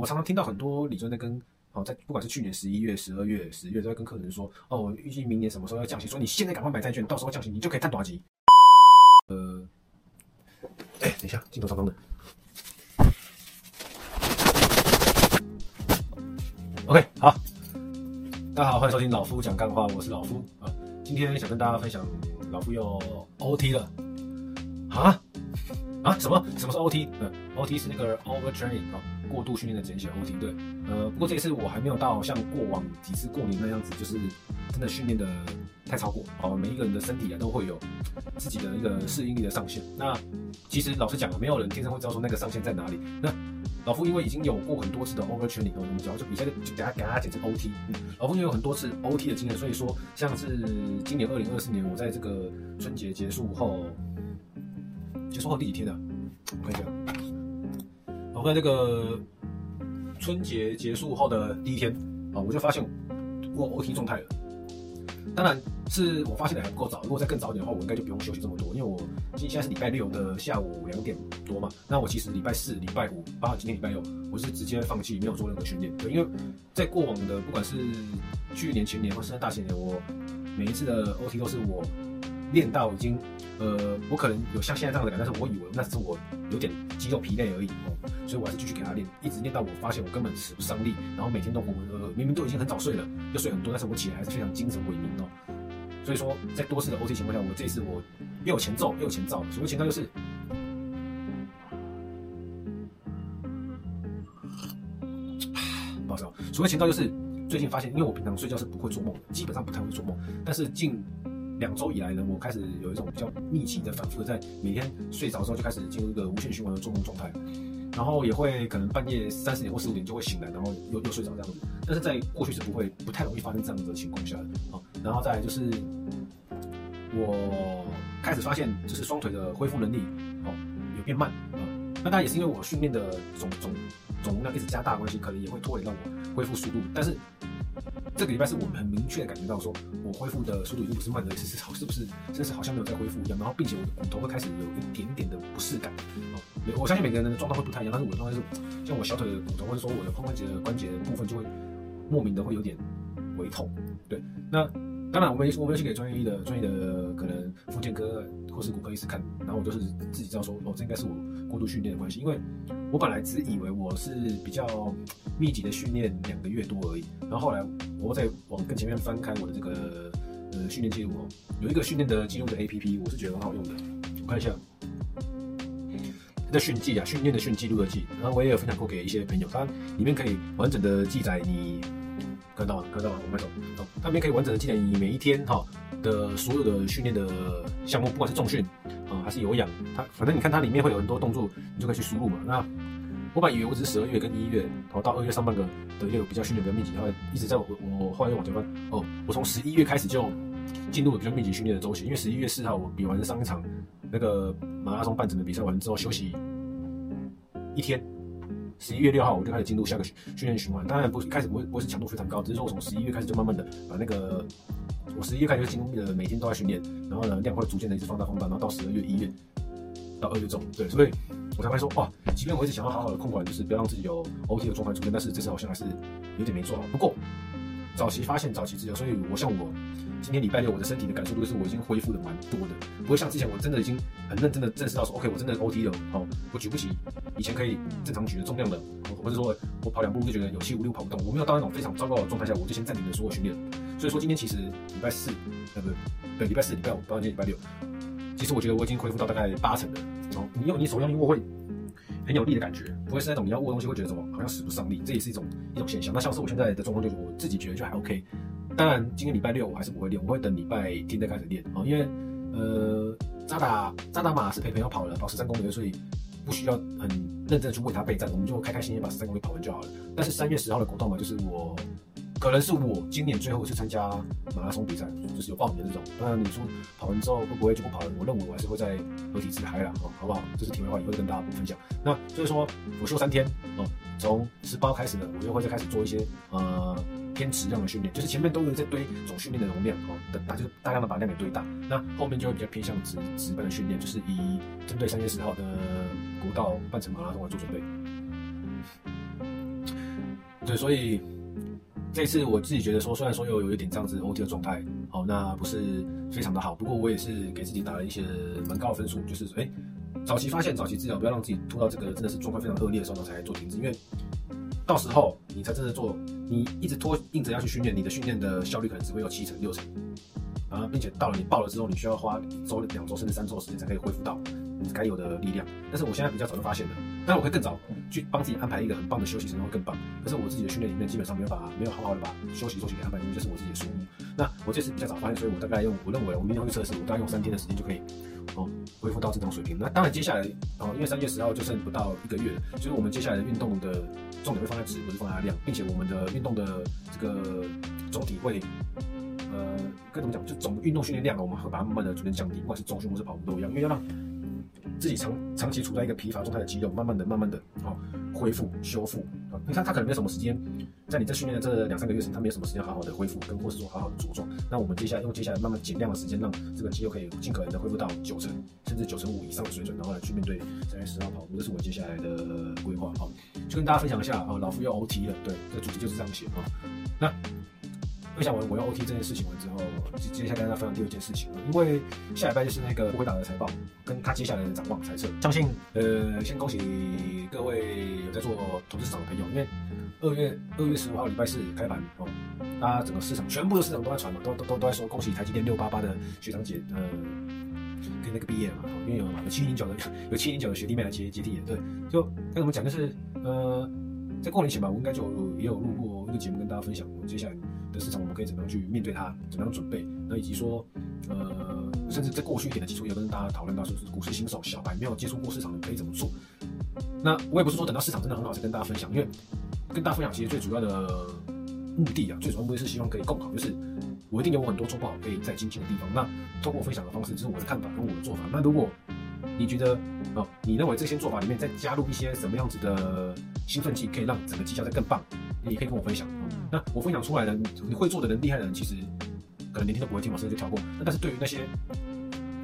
我常常听到很多理专在跟哦，在不管是去年十一月、十二月、十月，都在跟客人说，哦，我预计明年什么时候要降息，说你现在赶快买债券，到时候降息你就可以赚大钱。呃，哎、等一下，镜头上方的。OK，好，大家好，欢迎收听老夫讲干话，我是老夫啊。今天想跟大家分享，老夫又 OT 了啊啊？什么？什么是 OT？嗯，OT 是那个 overtraining 啊。过度训练的简写 OT 对，呃，不过这一次我还没有到像过往几次过年那样子，就是真的训练的太超过哦。每一个人的身体啊都会有自己的一个适应力的上限。那其实老实讲啊，没有人天生会知道说那个上限在哪里。那老夫因为已经有过很多次的 overtraining，我们讲就比赛就给他给他简称 OT。嗯，老夫因为有很多次 OT 的经验，所以说像是今年二零二四年，我在这个春节结束后，结束后第几天啊？我看一下。我在这个春节结束后的第一天啊，我就发现我 OT 状态了。当然是我发现的还不够早，如果再更早一点的话，我应该就不用休息这么多。因为我今现在是礼拜六的下午两点多嘛，那我其实礼拜四、礼拜五，包括今天礼拜六，我是直接放弃没有做任何训练。对，因为在过往的不管是去年、前年或是大前年，我每一次的 OT 都是我练到已经。呃，我可能有像现在这样的感觉，但是我以为那只是我有点肌肉疲累而已哦，所以我还是继续给他练，一直练到我发现我根本使不上力，然后每天都浑浑噩噩，明明都已经很早睡了，又睡很多，但是我起来还是非常精神萎靡哦。所以说，在多次的 OT 情况下，我这次我又有前奏又有前兆，所谓前兆就是，不好意思哦，所谓前兆就是最近发现，因为我平常睡觉是不会做梦，基本上不太会做梦，但是近。两周以来呢，我开始有一种比较密集的、反复的，在每天睡着之后就开始进入一个无限循环的做梦状态，然后也会可能半夜三四点或四五点就会醒来，然后又又睡着这样子。但是在过去是不会、不太容易发生这样子的情况下的啊。然后再来就是我开始发现，就是双腿的恢复能力哦有变慢啊。那当然也是因为我训练的总总总容量一直加大关系，可能也会拖延到我恢复速度，但是。这个礼拜是我们很明确的感觉到，说我恢复的速度已经不是慢的，是是好，是不是甚至好像没有在恢复一样。然后，并且我的骨头会开始有一点点的不适感。哦，我相信每个人的状态会不太一样，但是我的状态是，像我小腿的骨头，或者说我的髋关节的关节部分，就会莫名的会有点微痛。对，那当然我们我们去给专业的专业的可能复健科或是骨科医师看，然后我就是自己知道说，哦，这应该是我过度训练的关系，因为我本来只以为我是比较。密集的训练两个月多而已，然后后来我再往更前面翻开我的这个呃训练记录哦，有一个训练的记录的 APP，我是觉得很好用的。我看一下，的训记啊，训练的训记录的记，然后我也有分享过给一些朋友，它里面可以完整的记载你看到了，看到了，我们来走，它里面可以完整的记载你每一天哈的所有的训练的项目，不管是重训啊还是有氧，它反正你看它里面会有很多动作，你就可以去输入嘛。那我本以为我只是十二月跟一月，然后到二月上半个的一个比较训练比较密集，然后一直在我我后来又往前翻。哦，我从十一月开始就进入了比较密集训练的周期，因为十一月四号我比完上一场那个马拉松半程的比赛完之后休息一天，十一月六号我就开始进入下个训练循环，当然不是一开始不会不会是强度非常高，只是说我从十一月开始就慢慢的把那个我十一月开始就进入了每天都在训练，然后呢量会逐渐的一直放大放大，然后到十二月一月到二月中，对，所以。我才会说哇，即便我一直想要好好的控管，就是不要让自己有 OT 的状态出现，但是这次好像还是有点没做好。不过早期发现早期治疗，所以我像我今天礼拜六，我的身体的感受度是我已经恢复的蛮多的，不会像之前我真的已经很认真的认识到说，OK，我真的 OT 了，好，我举不起以前可以正常举的重量的，或者说我跑两步就觉得有气无力跑不动，我没有到那种非常糟糕的状态下，我就先暂停了所有训练。所以说今天其实礼拜四，呃，不对，礼拜四、礼拜五，到今天礼拜六，其实我觉得我已经恢复到大概八成了。哦，你用你手用力握会很有力的感觉，不会是那种你要握东西会觉得怎么好像使不上力，这也是一种一种现象。那像是我现在的状况，就是我自己觉得就还 OK。当然，今天礼拜六我还是不会练，我会等礼拜天再开始练啊。因为呃，扎达扎达马是陪朋友跑了，跑十三公里，所以不需要很认真的去为他备战，我们就开开心心把十三公里跑完就好了。但是三月十号的国道嘛就是我。可能是我今年最后一次参加马拉松比赛，就是有报名的这种。当然，你说跑完之后会不会就不跑了？我认为我还是会在合体自嗨啦，好不好？这是题外话，以后跟大家分享。那所以说我休三天哦，从十八开始呢，我就会再开始做一些呃偏质量的训练，就是前面都有在堆总训练的容量哦，等大就是大量的把量给堆大。那后面就会比较偏向直直奔的训练，就是以针对三月十号的国道半程马拉松来做准备。对，所以这次我自己觉得说，虽然说又有一点这样子 OT 的状态，好，那不是非常的好，不过我也是给自己打了一些蛮高的分数，就是哎，早期发现，早期治疗，不要让自己拖到这个真的是状况非常恶劣的时候才做停止，因为到时候你才真的做，你一直拖，硬着要去训练，你的训练的效率可能只会有七成六成。啊，并且到了你爆了之后，你需要花一周、两周甚至三周的时间才可以恢复到你该有的力量。但是我现在比较早就发现了，但是我会更早去帮自己安排一个很棒的休息时间会更棒。可是我自己的训练里面基本上没有把没有好好的把休息周期给安排进去，这是我自己的疏忽。那我这次比较早发现，所以我大概用我认为我明天会测试，我大概用三天的时间就可以哦恢复到正常水平。那当然接下来哦，因为三月十号就剩不到一个月了，所以我们接下来的运动的重点会放在质，不是放在量，并且我们的运动的这个总体会。呃，该怎么讲？就总运动训练量，我们会把它慢慢的逐渐降低，不管是中训或是跑步都一样，因为要让自己长长期处在一个疲乏状态的肌肉，慢慢的、慢慢的啊、哦、恢复、修复啊。你看他可能没有什么时间，在你在训练的这两三个月时间，他没有什么时间好好的恢复，跟或是说好好的茁壮。那我们接下来用接下来慢慢减量的时间，让这个肌肉可以尽可能的恢复到九成甚至九成五以上的水准，然后来去面对三月十号跑步。这是我接下来的规划啊，就跟大家分享一下啊，老夫要 OT 了，对，这主题就是这样写啊。那。分享完我要 OT 这件事情完之后，接接下来跟大家分享第二件事情。因为下礼拜就是那个不回答的财报，跟他接下来的展望猜测。相信呃，先恭喜各位有在做投资市场的朋友，因为二月二月十五号礼拜四开盘哦，大家整个市场全部的市场都在传嘛，都都都都在说恭喜台积电六八八的学长姐呃，跟那个毕业嘛，因为有有七零九的有七零九的学弟妹来接接替的，对，就该怎么讲就是呃，在过年前吧，我应该就也有录过一个节目跟大家分享，我接下来。的市场我们可以怎么样去面对它？怎么样准备？那以及说，呃，甚至在过去一点的基础也跟大家讨论到，就是股市新手小白没有接触过市场的可以怎么做？那我也不是说等到市场真的很好才跟大家分享，因为跟大家分享其实最主要的目的啊，最主要目的是希望可以共好，就是我一定有我很多做不好可以再精进的地方。那通过分享的方式，这是我的看法跟我的做法。那如果你觉得哦，你认为这些做法里面再加入一些什么样子的兴奋剂，可以让整个绩效再更棒？你可以跟我分享。那我分享出来的，你会做的人、厉害的人，其实可能连听都不会听，我甚至就跳过。那但是对于那些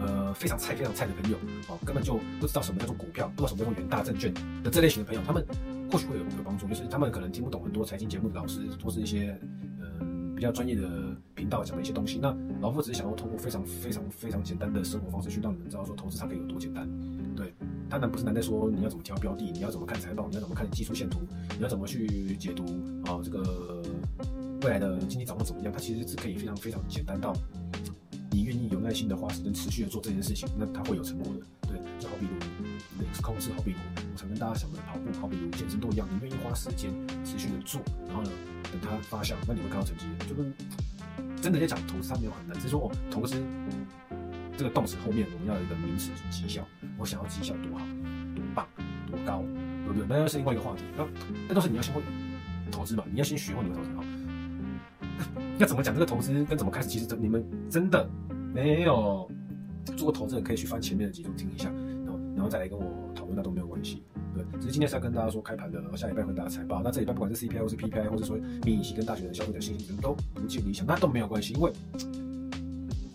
呃非常菜、非常菜的朋友，哦，根本就不知道什么叫做股票，不知道什么叫做远大证券的这类型的朋友，他们或许会有有帮助。就是他们可能听不懂很多财经节目的老师，或是一些呃比较专业的频道讲的一些东西。那老夫只是想要通过非常非常非常简单的生活方式，去让你们知道说投资它可以有多简单。对。它难不是难在说你要怎么挑标的，你要怎么看财报，你要怎么看技术线图，你要怎么去解读啊、这个未来的经济展望怎么样？它其实是可以非常非常简单到你愿意有耐心的花时间持续的做这件事情，那它会有成果的。对，就好比如你的控制，好比如我常跟大家讲的跑步，好比如健身都一样，你愿意花时间持续的做，然后呢等它发酵，那你会看到成绩。就跟真的在讲投资，它没有很难，只是说哦投资。这个动词后面我们要有一个名词，绩效。我想要绩效多好、多棒、多高，对不对？那又是另外一个话题。那那都是你要先会投资嘛，你要先学会你的投资好。要怎么讲这个投资跟怎么开始？其实你们真的没有做过投资的，可以去翻前面的几种听一下，然后然后再来跟我讨论，那都没有关系。对，只是今天是要跟大家说开盘的，然后下礼拜会大家财报。那这礼拜不管是 CPI 或是 PPI，或者说民营系跟大学的消费者信心都不尽理想，那都没有关系，因为。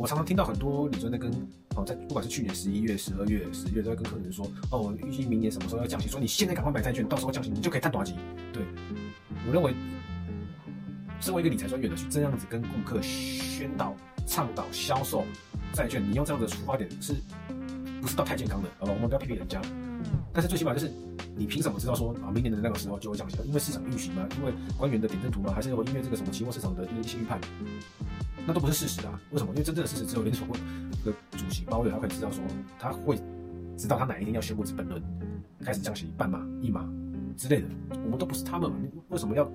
我常常听到很多理专在跟哦，在不管是去年十一月、十二月、十月，都在跟客人说哦，我预计明年什么时候要降息，说你现在赶快买债券，到时候降息你就可以赚大钱。对，我认为，身为一个理财专员的去这样子跟顾客宣导、倡导、销售债券，你用这样的出发点是不是到太健康的？哦，我们不要批评人家，但是最起码就是你凭什么知道说啊，明年的那个时候就会降息了？因为市场预期吗？因为官员的点阵图吗？还是因为这个什么期货市场的一些预判？那都不是事实啊！为什么？因为真正的事实只有联储会的主席鲍威尔他会知道说，他会知道他哪一天要宣布资本轮开始降息半码、一码之类的。我们都不是他们，为什么要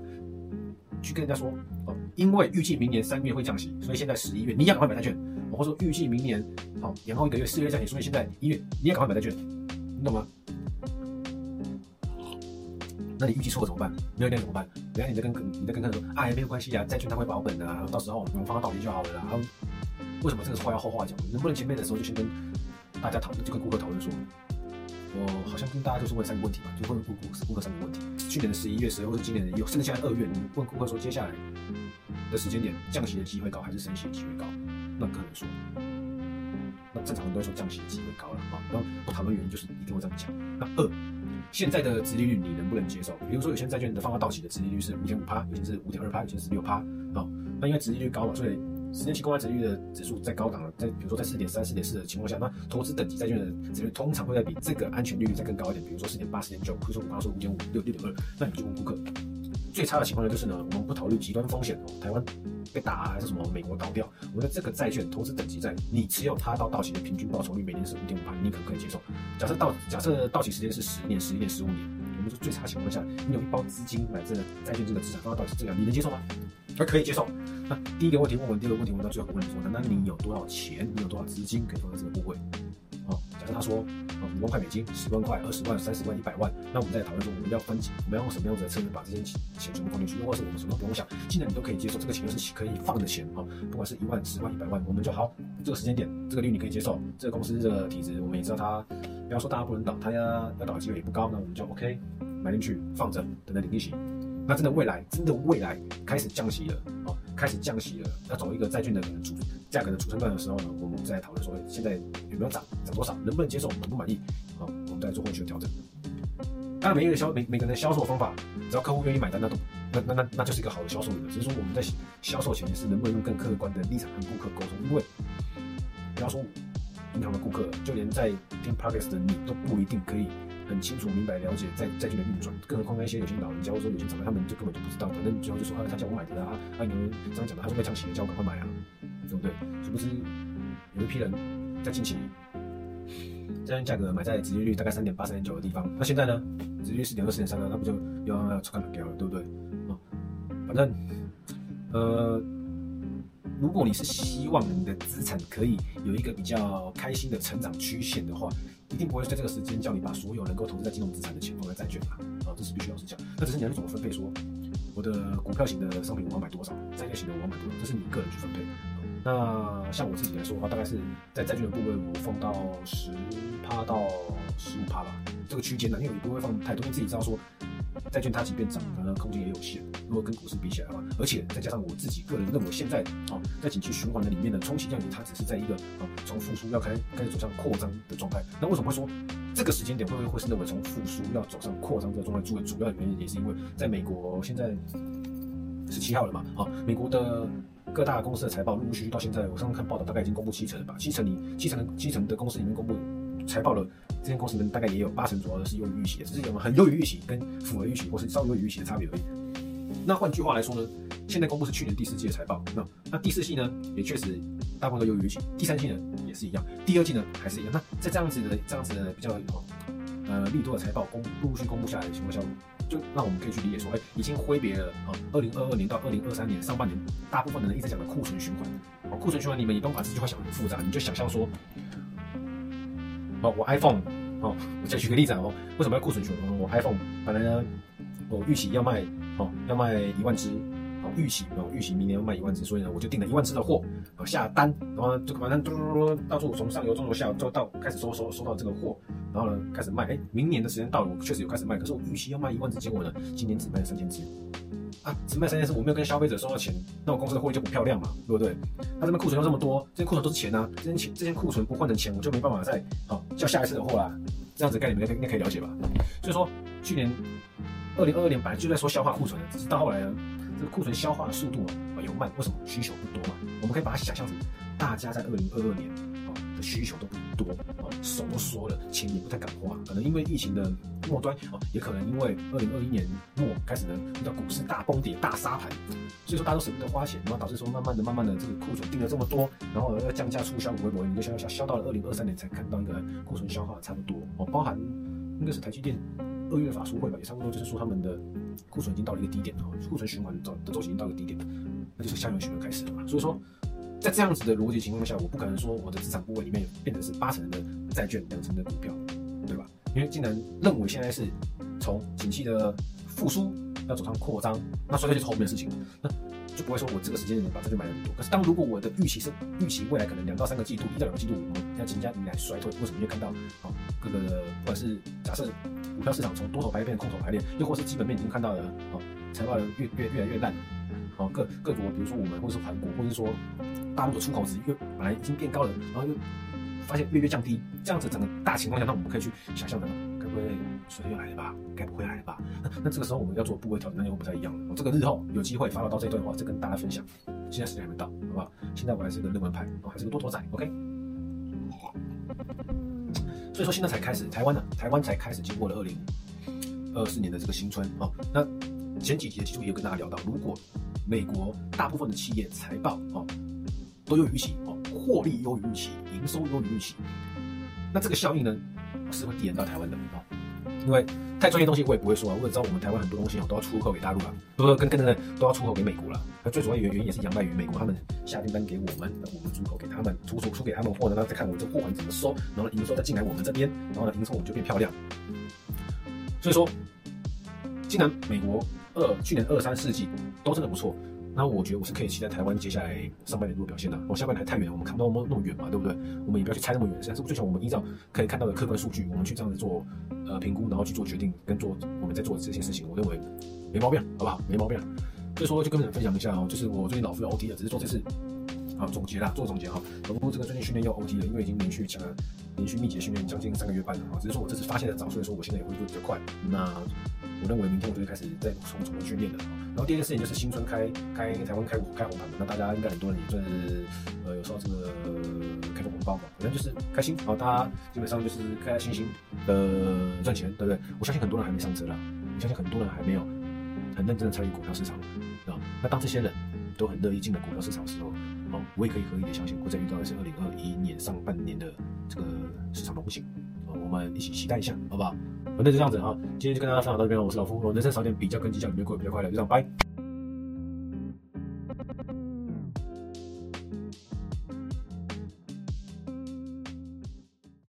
去跟人家说哦？因为预计明年三月会降息，所以现在十一月你要赶快买债券。或者说预计明年好延后一个月四月降息，所以现在一月你也赶快买债券，你懂吗？那你预计错了怎么办？没有电怎么办？等下你再跟你再跟客人说，哎，没有关系啊，债券它会保本的啊，到时候我们放到到期就好了啦。然后为什么这个话要后话讲？能不能前面的时候就先跟大家讨论，就跟顾客讨论说，我好像跟大家就是问三个问题嘛，就问顾顾顾客三个问题。去年的十一月、十二月，或者今年的一月，甚至现在二月，你问顾客说，接下来的时间点降息的机会高还是升息的机会高？那客人说，那正常人都会说降息的机会高了啊。然后我讨论原因就是一定会这样讲。那二。现在的殖利率你能不能接受？比如说有些债券的放到到期的殖利率是五点五趴，有些是五点二趴，有些是六趴。啊，那因为殖利率高嘛，所以十年期公开殖利率的指数在高档了，在比如说在四点三、四点四的情况下，那投资等级债券的殖利率通常会在比这个安全利率再更高一点，比如说四点八、四点九，或者说我刚刚说五点五、六六点二，那你就问顾客，最差的情况呢就是呢，我们不考虑极端风险哦，台湾被打，还是什么美国倒掉，我觉得这个债券投资等级债，你持有它到到期的平均报酬率每年是五点五趴，你可不可以接受？假设到假设到期时间是十年、十一年、十五年，我们说最差情况下，你有一包资金买这个债券这个资产放到到期这样，你能接受吗？还可以接受。那第一个问题问完，第二个问题问到最后问你说，那你有多少钱？你有多少资金可以放在这个部位？啊，假设他说啊五万块美金、十万块、二十万、三十万、一百万，那我们再讨论说我们要分级，我们要用什么样子的策略把这些钱全部放进去？又或是我们什么都不用想，既然你都可以接受，这个钱又是可以放的钱啊，不管是一万、十万、一百万，我们就好。这个时间点，这个率你可以接受，这个公司这个体质我们也知道它，不要说大家不能倒，它要要倒的机会也不高，那我们就 OK 买进去放着，等待领利息。那真的未来真的未来开始降息了啊，开始降息了，要走一个债券的主价格的主升段的时候呢，我们再讨论说现在有没有涨，涨多少，能不能接受，满不满意啊？我们再做后续的调整。当然，每一个销每每个人的销售方法，只要客户愿意买单，那都那那那那就是一个好的销售员。只是说我们在销售前是能不能用更客观的立场跟顾客沟通，因为不要说银行的顾客，就连在听 Podcast 的你都不一定可以。很清楚、明白、了解债债券的运转，更何况那些有些老人家或者说有些长辈，他们就根本就不知道。反正最后就说啊，他叫我买的啊，啊，你们这样讲的，他说会降息，叫我赶快买啊，对不对？殊不知有一批人在近期债券价格买在直利率大概三点八、三点九的地方，那现在呢，直利率四点二、四点三了，那不就又要要出干掉了，对不对？啊，反正呃，如果你是希望你的资产可以有一个比较开心的成长曲线的话。一定不会在这个时间叫你把所有能够投资在金融资产的钱放在债券吧？啊，这是必须要是这样。那只是你要怎么分配说，我的股票型的商品我要买多少，债券型的我要买多少，这是你个人去分配。那像我自己来说的话，大概是在债券的部位我放到十趴到十五趴吧，这个区间呢，因为我不会放太多，因为自己知道说。债券它即便涨，可能空间也有限。如果跟股市比起来的话，而且再加上我自己个人认为，现在啊，在景气循环的里面呢，充其量它只是在一个啊，从复苏要开开始走向扩张的状态。那为什么会说这个时间点会不会会是认为从复苏要走上扩张这个状态？主主要的原因也是因为在美国现在十七号了嘛，啊，美国的各大公司的财报陆陆续续到现在，我上次看报道大概已经公布七成了吧，七成里七成七成的公司里面公布。财报了，这间公司里面大概也有八成左右的是优于预期的，只是有很优于预期跟符合预期或是稍微优于预期的差别而已。那换句话来说呢，现在公布是去年第四季的财报，那那第四季呢也确实大部分都优于预期，第三季呢也是一样，第二季呢还是一样。那在这样子的这样子的比较呃利多的财报公陆陆续公布下来的情况下，就让我们可以去理解说，哎，已经挥别了啊，二零二二年到二零二三年上半年大部分的人一直讲的库存循环，库存循环你们也不用把这句话想得很复杂，你就想象说。我 iPhone，哦，我再举个例子哦，为什么要库存循环？我 iPhone 本来呢，我预期要卖，哦，要卖一万只，哦，预期，哦，预期明年要卖一万只，所以呢，我就订了一万只的货，哦，下单，然后就反正嘟嘟嘟嘟，到处从上游、中游、下游，就到开始收收收到这个货，然后呢，开始卖，哎，明年的时间到了，我确实有开始卖，可是我预期要卖一万只，结果呢，今年只卖了三千只。啊，只卖三件事，我没有跟消费者收到钱，那我公司的货就不漂亮嘛，对不对？他这边库存又这么多，这些库存都是钱啊，这些钱这些库存不换成钱，我就没办法再好叫下一次的货啦。这样子概念你们应该可以了解吧？所以说，去年二零二二年本来就在说消化库存的，只是到后来呢，这个库存消化的速度啊有慢，为什么？需求不多嘛。我们可以把它想象成大家在二零二二年需求都不多啊，手都缩了，钱也不太敢花，可能因为疫情的。末端啊，也可能因为二零二一年末开始呢遇到股市大崩跌、大杀盘，所以说大家都舍不得花钱，然后导致说慢慢的、慢慢的这个库存定了这么多，然后要降价促销、微博，你就消消消到了二零二三年才看到一个库存消耗差不多哦，包含应该是台积电二月法说会吧，也差不多就是说他们的库存已经到了一个低点了，库存循环的周期已经到了低点，那就是下游循环开始了嘛。所以说在这样子的逻辑情况下，我不可能说我的资产部位里面有变成是八成的债券，两成的股票，对吧？因为既然认为现在是从景气的复苏要走上扩张，那衰退就是后面的事情，那就不会说我这个时间点把这就买了很多。可是当如果我的预期是预期未来可能两到三个季度，一到两个季度我们要即将迎来衰退，为什么？因为看到啊各个不管是假设股票市场从多头排列变成空头排列，又或是基本面已经看到了啊财报越越越来越烂，啊各各国比如说我们或者是韩国，或者说大陆的出口值越本来已经变高了，然后又。发现月月降低，这样子整个大情况下，那我们可以去想象的，该不会水又来了吧？该不会来了吧？那这个时候我们要做部位调整，那又不太一样了。我这个日后有机会发表到这一段的话，再跟大家分享。现在时间还没到，好不好？现在我还是个热门派，我还是个多头仔，OK。所以说现在才开始，台湾呢，台湾才开始经过了二零二四年的这个新春哦。那前几集的其实也有跟大家聊到，如果美国大部分的企业财报哦都优于预期哦，获利优于预期，营收优于预期，那这个效应呢是会递延到台湾的哦。因为太专业东西我也不会说啊，我也知道我们台湾很多东西哦都要出口给大陆了，不是跟跟着都要出口给美国了。那最主要原原因也是仰赖于美国他们下订单给我们，我们出口给他们，出出出给他们货呢，然后再看我们这货款怎么收，然后营收再进来我们这边，然后呢营收我们就变漂亮。所以说，既然美国二去年二三四季都真的不错。那我觉得我是可以期待台湾接下来上半年度的表现的。我、下半年还太远，我们看不到那么那么远嘛，对不对？我们也不要去猜那么远。但是最起码我们依照可以看到的客观数据，我们去这样子做呃评估，然后去做决定跟做我们在做的这些事情，我认为没毛病，好不好？没毛病。所以说就跟你们分享一下哦，就是我最近老夫要 OT 了，只是做这次啊总结啦，做总结哈。总共这个最近训练要 OT 了，因为已经连续讲了连续密集训练将近三个月半了啊。只是说我这次发现的早，所以说我现在也恢复比较快。那我认为明天我就会开始再重重新训练的。然后第二件事情就是新春开开台湾开开红盘嘛，那大家应该很多人也算是呃有收到这个开红包嘛，反正就是开心。然后大家基本上就是开开心心的赚钱，对不对？我相信很多人还没上车啦，我相信很多人还没有很认真的参与股票市场啊。那当这些人都很乐意进了股票市场的时候，哦，我也可以合理的相信，会再遇到的是二零二一年上半年的这个市场龙行。我们一起期待一下，好不好？反正就这样子啊，今天就跟大家分享到这边了。我是老夫，我人生少点比较跟计较，你就过得比较快乐。就这样，拜。